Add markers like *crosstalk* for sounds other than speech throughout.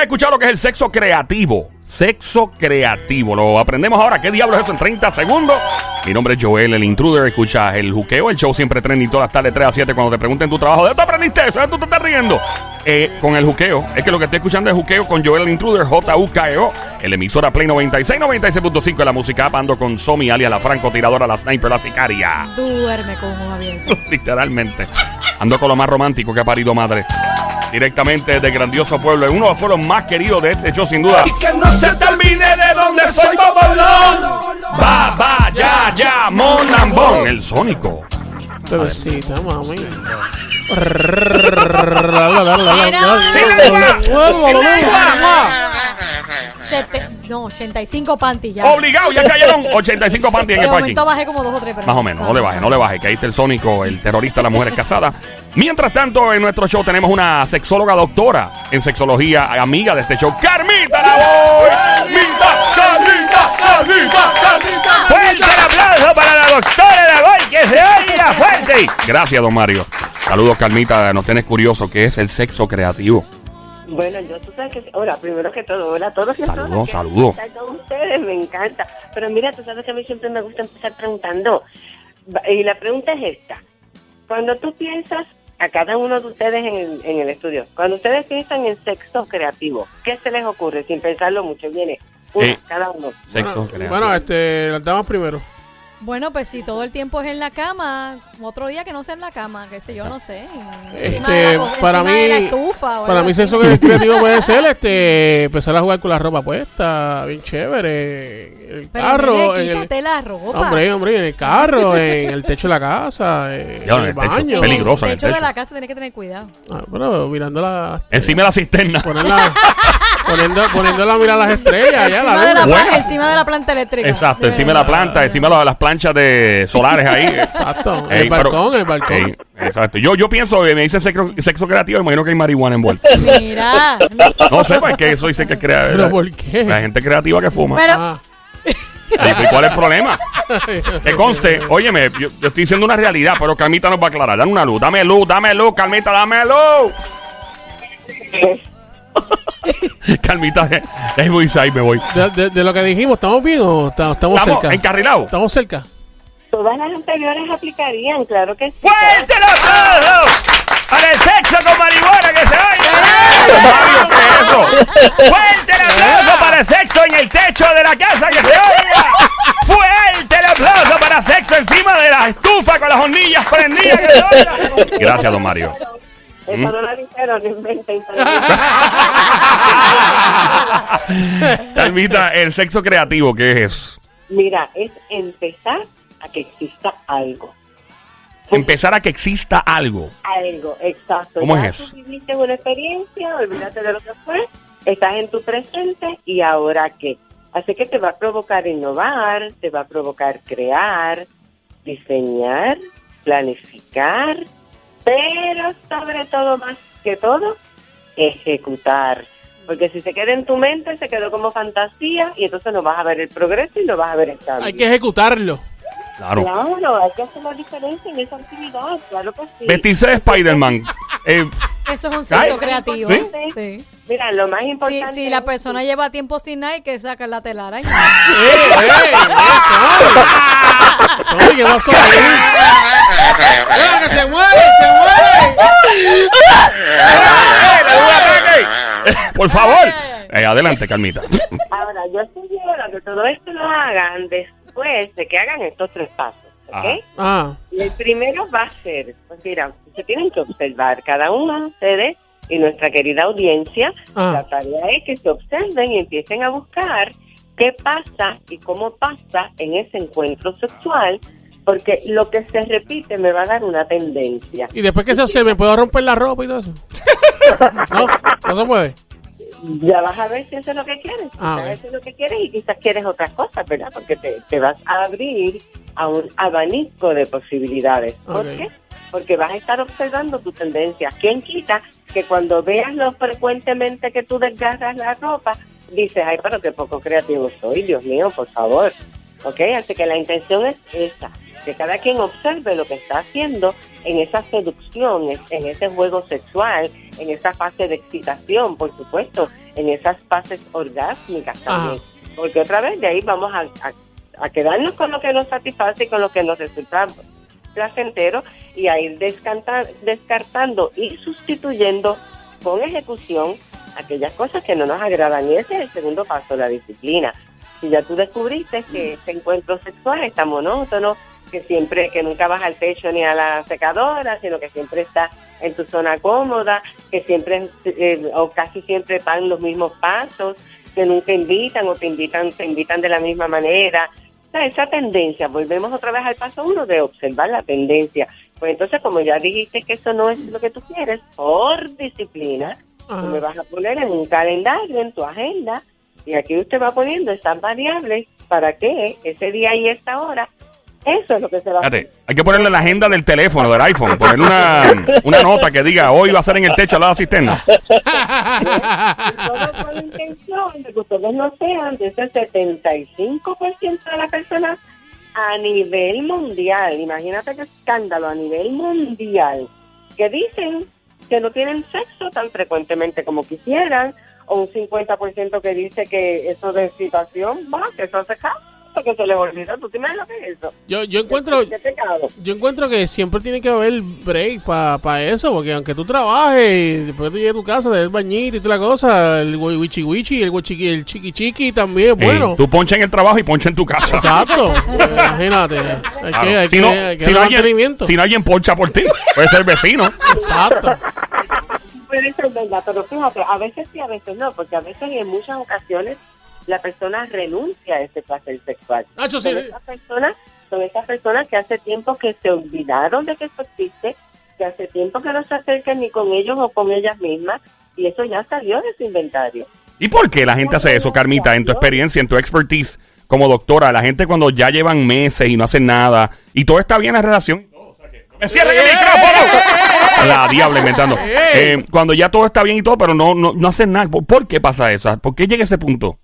¿Alguna vez has escuchado lo que es el sexo creativo? Sexo creativo. Lo aprendemos ahora. ¿Qué diablos es eso en 30 segundos? Mi nombre es Joel, el intruder. Escucha el juqueo. El show siempre tren y todas las tardes 3 a 7 cuando te pregunten tu trabajo. ¿De dónde aprendiste eso? ¿De tú te estás riendo? Eh, con el juqueo. Es que lo que estoy escuchando es juqueo con Joel, el intruder. J-U-K-E-O. El emisora Play 96, 96.5 de la música. Ando con Somi, alias la francotiradora, la sniper, la sicaria. Duerme con ojos abiertos. *laughs* Literalmente. Ando con lo más romántico que ha parido madre. Directamente desde grandioso pueblo, en uno de los pueblos más queridos de este show, sin duda. Y que no se termine de donde soy Bobolón. Va, va, ya, ya, monambón. El sónico. Bebecita, mami. No, 85 panties ya. Obligado, ya cayeron 85 panties en De el parking. momento bajé como dos o tres. pero Más o menos, no le baje, no le baje, que ahí está el Sónico, el terrorista de las mujeres casadas. Mientras tanto, en nuestro show tenemos una sexóloga doctora en sexología, amiga de este show, Carmita la voy. Carmita, Carmita, Carmita, Carmita. Fuerte el aplauso para la doctora la voy, que se oiga fuerte. Gracias, don Mario. Saludos, Carmita, nos tienes curioso, ¿qué es el sexo creativo? Bueno, yo tú sabes que, hola, primero que todo, hola a todos y a Saludos, saludos. con ustedes, me encanta. Pero mira, tú sabes que a mí siempre me gusta empezar preguntando. Y la pregunta es esta. Cuando tú piensas, a cada uno de ustedes en el, en el estudio, cuando ustedes piensan en sexo creativo, ¿qué se les ocurre? Sin pensarlo mucho, viene uno, Eh, cada uno. Sexo creativo. Bueno, este, las damas primero. Bueno, pues si todo el tiempo es en la cama, otro día que no sea en la cama, qué sé yo, no sé. encima Este, de la para encima de la mí, estufa para mí sexo creativo puede *laughs* ser este, empezar a jugar con la ropa puesta, bien chévere, el Pero, carro, en el, la ropa. hombre, hombre, en el carro, en el techo de la casa, *laughs* Ya, en el el techo, baño. peligroso. en De el hecho, de techo. la casa tenés que tener cuidado. Ah, pero mirando la, Encima de la cisterna. ponerla, poniendo, poniéndola a mirar las estrellas, ya encima, la de la, encima de la planta eléctrica. Exacto, encima de la planta, encima de las planchas de solares ahí. *laughs* Exacto, Ey, el pero- balcón, el balcón. Ey, exacto. Yo, yo pienso, eh, me dice sexo, sexo creativo, imagino que hay marihuana envuelta. Mira. No sé, pues que eso dice que crea. *laughs* ¿Pero por qué? La gente creativa que fuma. Pero, Ah. Ey, ¿y ¿Cuál es el problema? *laughs* Que conste, óyeme, yo, yo estoy diciendo una realidad, pero Carmita nos va a aclarar. Dame una luz, dame luz, dame luz, Carmita, dame luz. *laughs* Carmita, es- es muy ahí me voy. De, de- de lo que dijimos, ¿estamos bien o estamos, cerca? encarrilados. Estamos cerca. Todas las anteriores aplicarían, claro que sí. ¡Fuerte el aplauso! ¡Para el sexo con marihuana que se oiga! Mario, ¿qué es eso? ¡Fuerte el aplauso para el sexo en el techo de la casa que se oiga! ¡Fuerte el aplauso para sexo encima de la estufa con las hornillas prendidas que se oiga! Gracias, don Mario. Eso ¿Mm? no lo dijeron, inventen. *laughs* El sexo creativo, ¿qué es eso? Mira, es empezar a que exista algo. Empezar a que exista algo. Algo, exacto. ¿Cómo Ya es eso? Tú viviste una experiencia, olvídate de lo que fue, estás en tu presente y ahora qué. Así que te va a provocar innovar, te va a provocar crear, diseñar, planificar, pero sobre todo, más que todo, ejecutar. Porque si se queda en tu mente, se quedó como fantasía y entonces no vas a ver el progreso y no vas a ver el cambio. Hay que ejecutarlo. Claro. Claro, hay que hacer la diferencia en esa actividad, claro que sí. Vestirse de Spider-Man. *laughs* Eh, eso es un sexo creativo. ¿Sí? Sí. Mira, lo más Si, importante. si la persona lleva tiempo sin nada, hay que sacar la telaraña. *laughs* ¡Eh, eh! ¡Eso! Sorry, ¿qué pasó ahí? ¡Mira, que se mueve, se mueve! Por favor. Eh, adelante, Carmita. Ahora, yo sugiero que todo esto lo hagan después de que hagan estos tres pasos, ¿ok? Ah, el primero va a ser, pues mira, se tienen que observar cada uno de ustedes y nuestra querida audiencia. Ah. La tarea es que se observen y empiecen a buscar qué pasa y cómo pasa en ese encuentro sexual, porque lo que se repite me va a dar una tendencia. y después que se observe, ¿puedo romper la ropa y todo eso? *laughs* No, no se puede. Ya vas a ver si eso es lo que quieres. Ah, Quizás ok. eso es lo que quieres y quizás quieres otras cosas, ¿verdad? Porque te, te vas a abrir a un abanico de posibilidades. ¿Por qué? Porque vas a estar observando tu tendencia. ¿Quién quita que cuando veas lo frecuentemente que tú desgarras la ropa, dices, ay, pero qué poco creativo soy, Dios mío, por favor? ¿Ok? Así que la intención es esa, que cada quien observe lo que está haciendo en esa seducción, en ese juego sexual, en esa fase de excitación, por supuesto, en esas fases orgásmicas también. Porque otra vez de ahí vamos a, a, quedarnos con lo que nos satisface y con lo que nos resulta placentero y a ir descartando y sustituyendo con ejecución aquellas cosas que no nos agradan. Y ese es el segundo paso, la disciplina. Si ya tú descubriste que este encuentro sexual está monótono, que siempre, que nunca vas al techo ni a la secadora, sino que siempre está en tu zona cómoda, que siempre eh, o casi siempre van los mismos pasos, que nunca invitan o te invitan, te invitan de la misma manera. O sea, esa tendencia, volvemos otra vez al paso uno de observar la tendencia. Pues entonces, como ya dijiste que eso no es lo que tú quieres, por disciplina, tú me vas a poner en un calendario, en tu agenda, y aquí usted va poniendo estas variables para que ese día y esta hora eso es lo que se va a hacer. Hay que ponerle la agenda del teléfono, del iPhone, ponerle una, *laughs* una nota que diga hoy va a ser en el techo al lado de la cisterna. *laughs* Todo con la intención de que ustedes no sean de ese 75% de las personas a nivel mundial. Imagínate qué escándalo a nivel mundial que dicen que no tienen sexo tan frecuentemente como quisieran, o un 50% que dice que eso de situación, va, que eso se cae que se les olvida. ¿Tú tienes lo que es eso? Yo, yo encuentro yo encuentro que siempre tiene que haber break para pa eso, porque aunque tú trabajes y después tú llegues a tu casa, del bañito y toda la cosa, el wichi wichi, el, el chiqui chiqui también, bueno. tú poncha en el trabajo y poncha en tu casa. Exacto. *laughs* Imagínate. Hay que, hay si no, que, si, no alguien, si no alguien poncha por ti, puede ser vecino. Exacto. Puede ser verdad, pero fíjate, a veces sí, a veces no, porque a veces y en muchas ocasiones la persona renuncia a ese placer sexual. Ah, son, esas personas, son esas personas que hace tiempo que se olvidaron de que eso existe, que hace tiempo que no se acercan ni con ellos o con ellas mismas, y eso ya salió de su inventario. ¿Y por qué la gente hace eso, Carmita, en tu experiencia, en tu expertise como doctora? La gente cuando ya llevan meses y no hacen nada, y todo está bien en la relación, ¡Me cierren el micrófono! *laughs* La diabla inventando. Eh, cuando ya todo está bien y todo, pero no, no, no hacen nada. ¿Por qué pasa eso? ¿Por qué llega ese punto?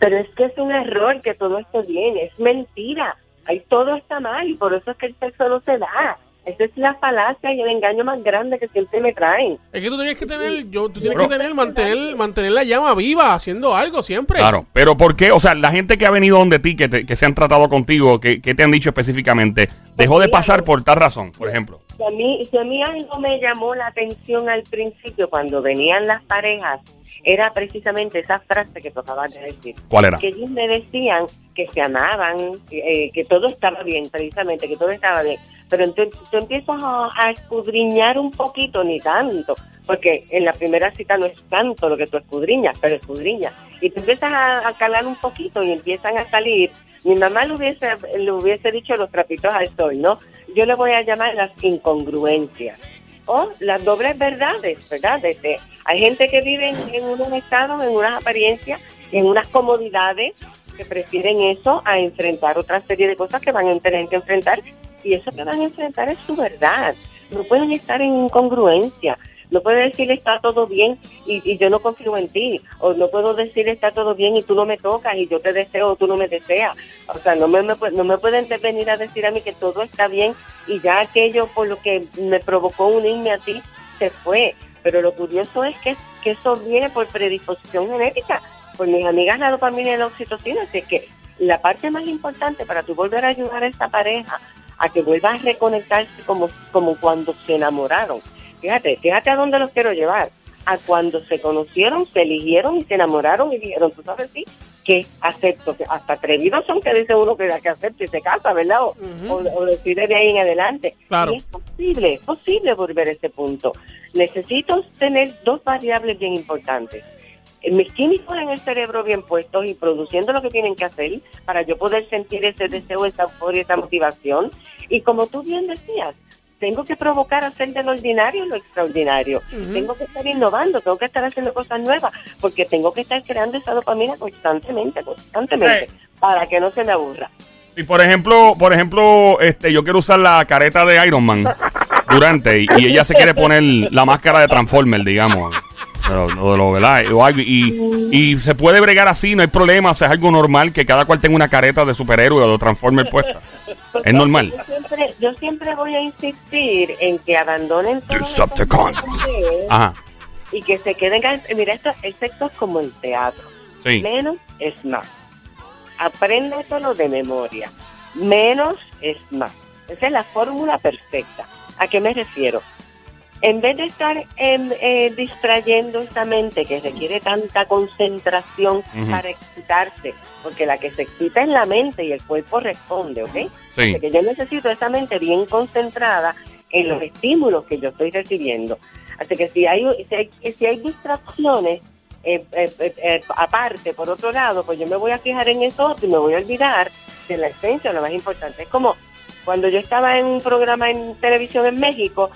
Pero es que es un error que todo esté bien, es mentira. Ahí todo está mal y por eso es que el sexo no se da. Esa es la falacia y el engaño más grande que siempre me traen. Es que tú tienes que tener, yo, tú tienes que tener, mantener, mantener la llama viva, haciendo algo siempre. Claro, pero ¿por qué? O sea, la gente que ha venido donde ti, que, que se han tratado contigo, que, que te han dicho específicamente, dejó de pasar por tal razón, por ejemplo. Si a, mí, si a mí algo me llamó la atención al principio, cuando venían las parejas, era precisamente esa frase que tocaba de decir. ¿Cuál era? Que ellos me decían que se amaban, eh, que todo estaba bien, precisamente, que todo estaba bien. Pero entonces tú empiezas a, escudriñar un poquito, ni tanto, porque en la primera cita no es tanto lo que tú escudriñas, pero escudriñas. Y tú empiezas a, calar un poquito y empiezan a salir mi mamá le hubiese, le hubiese dicho los trapitos al sol, ¿no? Yo le voy a llamar las incongruencias o las dobles verdades, ¿verdad? Desde, hay gente que vive en, unos estados, en unas apariencias, en unas comodidades que prefieren eso a enfrentar otra serie de cosas que van a tener que enfrentar y eso que van a enfrentar es su verdad. No pueden estar en incongruencia. No puedo decir está todo bien y, yo no confío en ti. O no puedo decir está todo bien y tú no me tocas y yo te deseo o tú no me deseas. O sea, no me, no me pueden venir a decir a mí que todo está bien y ya aquello por lo que me provocó unirme a ti se fue. Pero lo curioso es que, que eso viene por predisposición genética. Por mis amigas la dopamina y la oxitocina. Así que la parte más importante para tú volver a ayudar a esta pareja a que vuelva a reconectarse como, como cuando se enamoraron Fíjate, fíjate a dónde los quiero llevar. A cuando se conocieron, se eligieron y se enamoraron y dijeron, tú sabes, sí, que acepto, que hasta atrevidos son que dice uno que, que acepta y se casa, ¿verdad? O, decide de ahí en adelante. Claro. Y es posible, es posible volver a ese punto. Necesito tener dos variables bien importantes mis químicos en el cerebro bien puestos y produciendo lo que tienen que hacer para yo poder sentir ese deseo, esa euforia, esa motivación. Y como tú bien decías, tengo que provocar hacer de lo ordinario lo extraordinario. Tengo que estar innovando, tengo que estar haciendo cosas nuevas, porque tengo que estar creando esa dopamina constantemente, constantemente, para que no se me aburra. Y por ejemplo, por ejemplo, este, yo quiero usar la careta de Iron Man durante y, ella se quiere poner la máscara de Transformer, digamos. Pero, lo, ¿verdad? Y, y, se puede bregar así, no hay problema, o sea, es algo normal que cada cual tenga una careta de superhéroe o de Transformer puesta. Es normal. Yo siempre siempre, yo siempre voy a insistir en que abandonen todo y que se queden. Mira, esto, el sexo es como el teatro. Menos es más. Aprende todo de memoria. Menos es más. Esa es la fórmula perfecta. ¿A qué me refiero? En vez de estar eh, distrayendo esta mente que requiere tanta concentración para excitarse, porque la que se excita es la mente y el cuerpo responde, ¿ok? Sí. que yo necesito esa mente bien concentrada en los estímulos que yo estoy recibiendo. Así que si hay, si hay, si hay distracciones, eh, eh, eh, aparte, por otro lado, pues yo me voy a fijar en eso y me voy a olvidar de la esencia, lo más importante. Es como cuando yo estaba en un programa en televisión en México,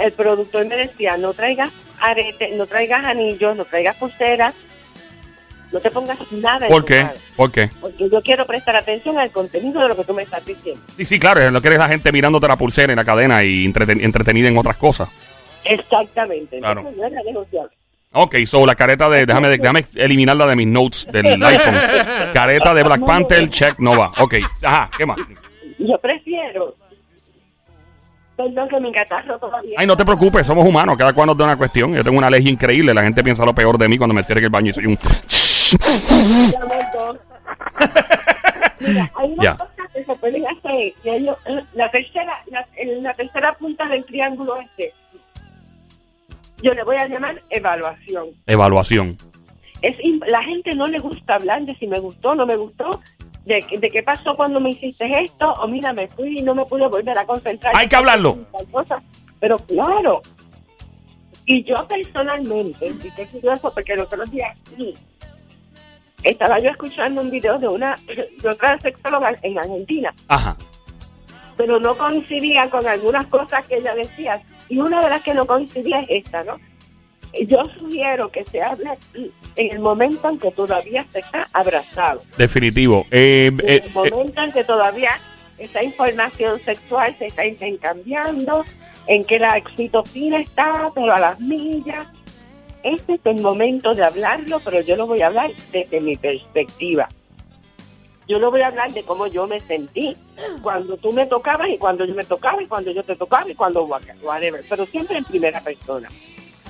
el productor me decía, no traigas arete, no traigas anillos, no traigas pulseras, no te pongas nada. ¿Por qué? ¿Por qué? Porque yo quiero prestar atención al contenido de lo que tú me estás diciendo. Sí, sí, claro, lo que eres la gente mirándote la pulsera en la cadena y entretenida en otras cosas. Exactamente. Claro. no Ok, so la careta de. Déjame, déjame eliminarla de mis notes del *laughs* iPhone. careta de Black Panther, check, no va. Ok, ajá, ¿qué más? Yo prefiero. Perdón que mi catarro todavía. Ay, no te preocupes, somos humanos. Cada cual nos da una cuestión. Yo tengo una ley increíble. La gente piensa lo peor de mí cuando me cierre el baño y soy un. Mira, hay *laughs* unas cosas que se pueden hacer. la, tercera, la, la tercera punta del triángulo este yo le voy a llamar evaluación. Evaluación. Es, la gente no le gusta hablar de si me gustó, no me gustó, de, de qué pasó cuando me hiciste esto, o mira, me fui y no me pude volver a concentrar. Hay que hablarlo. Pero claro, y yo personalmente, y qué curioso, porque los otros días sí, estaba yo escuchando un video de una de otra sexóloga en Argentina. Ajá. Pero no coincidía con algunas cosas que ella decía. Y una de las que no coincidía es esta, ¿no? Yo sugiero que se hable en el momento en que todavía se está abrazado. Definitivo. Eh, en el eh, momento en que todavía esa información sexual se está intercambiando, en que la excitocina está, pero a las millas. Este es el momento de hablarlo, pero yo lo voy a hablar desde mi perspectiva. Yo no voy a hablar de cómo yo me sentí cuando tú me tocabas y cuando yo me tocaba y cuando yo te tocaba y cuando whatever, pero siempre en primera persona.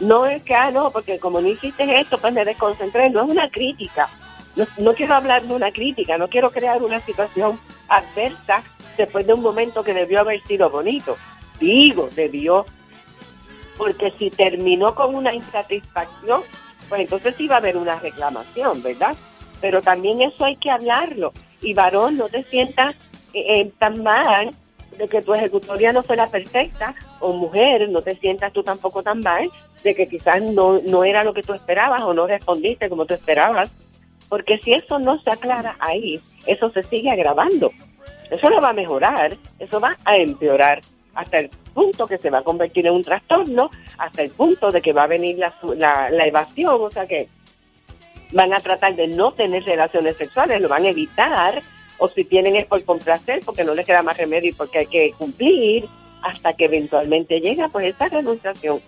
No es que, ah, no, porque como no hiciste esto, pues me desconcentré. No es una crítica. No, no quiero hablar de una crítica, no quiero crear una situación adversa después de un momento que debió haber sido bonito. Digo, debió. Porque si terminó con una insatisfacción, pues entonces iba a haber una reclamación, ¿verdad? Pero también eso hay que hablarlo y varón, no te sientas eh, eh, tan mal de que tu ejecutoria no fuera perfecta, o mujer, no te sientas tú tampoco tan mal de que quizás no, no era lo que tú esperabas o no respondiste como tú esperabas, porque si eso no se aclara ahí, eso se sigue agravando. Eso no va a mejorar, eso va a empeorar hasta el punto que se va a convertir en un trastorno, hasta el punto de que va a venir la, la, la evasión, o sea que van a tratar de no tener relaciones sexuales, lo van a evitar, o si tienen es por complacer, porque no les queda más remedio y porque hay que cumplir, hasta que eventualmente llega pues esa renunciación,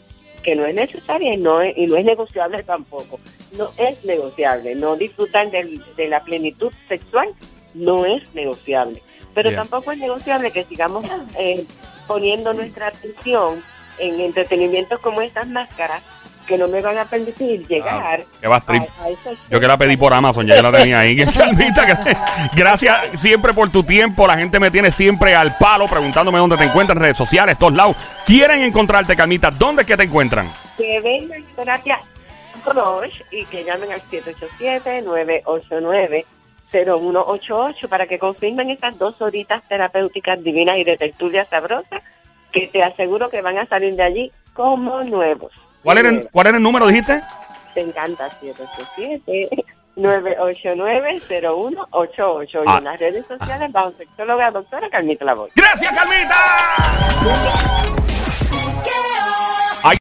que no es necesaria y no es, y no es negociable tampoco. No es negociable, no disfrutar de, la plenitud sexual no es negociable. Pero tampoco es negociable que sigamos eh, poniendo nuestra atención en entretenimientos como estas máscaras que no me van a permitir llegar. Ah, Yo que la pedí por Amazon, ya la tenía ahí. *laughs* *laughs* Gracias siempre por tu tiempo. La gente me tiene siempre al palo preguntándome dónde te encuentran en redes sociales, todos lados. Quieren encontrarte, Calmita. ¿Dónde es que te encuentran? Que vengan a terapia y que llamen al 787-989-0188 para que confirmen estas dos horitas terapéuticas divinas y de tertulia sabrosa que te aseguro que van a salir de allí como nuevos. ¿Cuál era, el, número, dijiste? Te encanta, 787. 989-0188 ah. y en las redes sociales bajo sexóloga doctora Carmita Lavoy. ¡Gracias, Carmita!